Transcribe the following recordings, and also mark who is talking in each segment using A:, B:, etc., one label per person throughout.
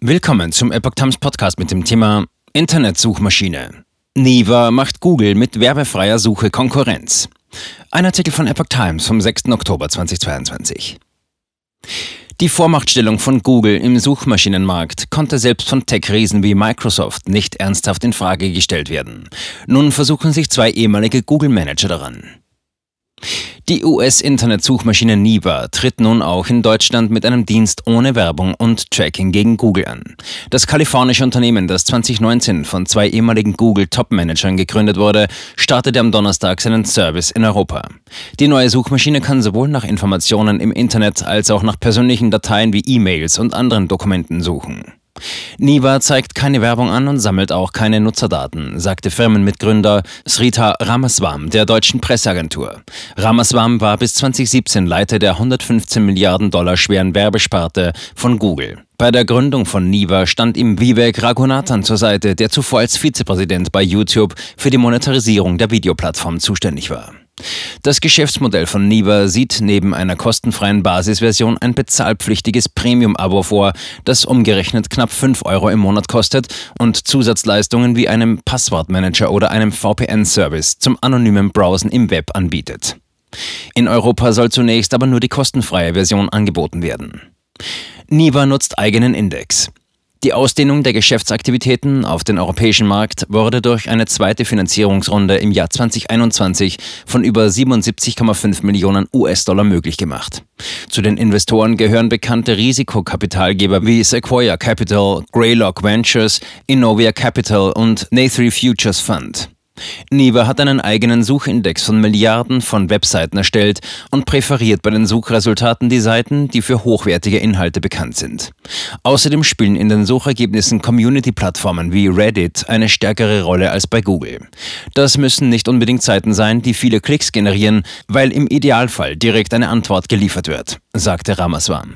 A: Willkommen zum Epoch Times Podcast mit dem Thema Internetsuchmaschine. Niva macht Google mit werbefreier Suche Konkurrenz. Ein Artikel von Epoch Times vom 6. Oktober 2022. Die Vormachtstellung von Google im Suchmaschinenmarkt konnte selbst von Tech-Riesen wie Microsoft nicht ernsthaft in Frage gestellt werden. Nun versuchen sich zwei ehemalige Google-Manager daran. Die US-Internetsuchmaschine Niva tritt nun auch in Deutschland mit einem Dienst ohne Werbung und Tracking gegen Google an. Das kalifornische Unternehmen, das 2019 von zwei ehemaligen Google-Top-Managern gegründet wurde, startete am Donnerstag seinen Service in Europa. Die neue Suchmaschine kann sowohl nach Informationen im Internet als auch nach persönlichen Dateien wie E-Mails und anderen Dokumenten suchen. Niva zeigt keine Werbung an und sammelt auch keine Nutzerdaten, sagte Firmenmitgründer Srita Ramaswam der deutschen Presseagentur. Ramaswam war bis 2017 Leiter der 115 Milliarden Dollar schweren Werbesparte von Google. Bei der Gründung von Niva stand ihm Vivek Raghunathan zur Seite, der zuvor als Vizepräsident bei YouTube für die Monetarisierung der Videoplattform zuständig war. Das Geschäftsmodell von Niva sieht neben einer kostenfreien Basisversion ein bezahlpflichtiges Premium-Abo vor, das umgerechnet knapp 5 Euro im Monat kostet und Zusatzleistungen wie einem Passwortmanager oder einem VPN-Service zum anonymen Browsen im Web anbietet. In Europa soll zunächst aber nur die kostenfreie Version angeboten werden. Niva nutzt eigenen Index. Die Ausdehnung der Geschäftsaktivitäten auf den europäischen Markt wurde durch eine zweite Finanzierungsrunde im Jahr 2021 von über 77,5 Millionen US-Dollar möglich gemacht. Zu den Investoren gehören bekannte Risikokapitalgeber wie Sequoia Capital, Greylock Ventures, Innovia Capital und Nathree Futures Fund. Niva hat einen eigenen Suchindex von Milliarden von Webseiten erstellt und präferiert bei den Suchresultaten die Seiten, die für hochwertige Inhalte bekannt sind. Außerdem spielen in den Suchergebnissen Community-Plattformen wie Reddit eine stärkere Rolle als bei Google. Das müssen nicht unbedingt Seiten sein, die viele Klicks generieren, weil im Idealfall direkt eine Antwort geliefert wird, sagte Ramaswamy.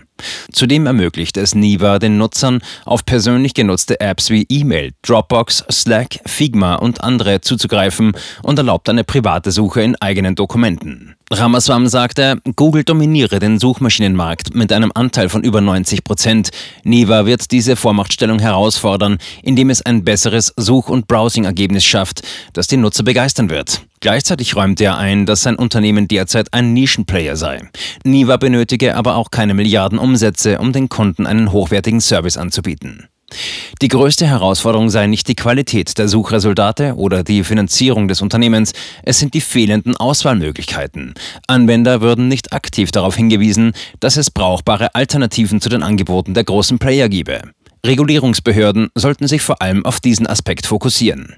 A: Zudem ermöglicht es Niva den Nutzern, auf persönlich genutzte Apps wie E-Mail, Dropbox, Slack, Figma und andere zuzugreifen und erlaubt eine private Suche in eigenen Dokumenten. Ramaswamy sagte, Google dominiere den Suchmaschinenmarkt mit einem Anteil von über 90 Prozent. Niva wird diese Vormachtstellung herausfordern, indem es ein besseres Such- und Browsing-Ergebnis schafft, das die Nutzer begeistern wird. Gleichzeitig räumte er ein, dass sein Unternehmen derzeit ein Nischenplayer sei. Niva benötige aber auch keine Milliarden Umsätze, um den Kunden einen hochwertigen Service anzubieten. Die größte Herausforderung sei nicht die Qualität der Suchresultate oder die Finanzierung des Unternehmens, es sind die fehlenden Auswahlmöglichkeiten. Anwender würden nicht aktiv darauf hingewiesen, dass es brauchbare Alternativen zu den Angeboten der großen Player gebe. Regulierungsbehörden sollten sich vor allem auf diesen Aspekt fokussieren.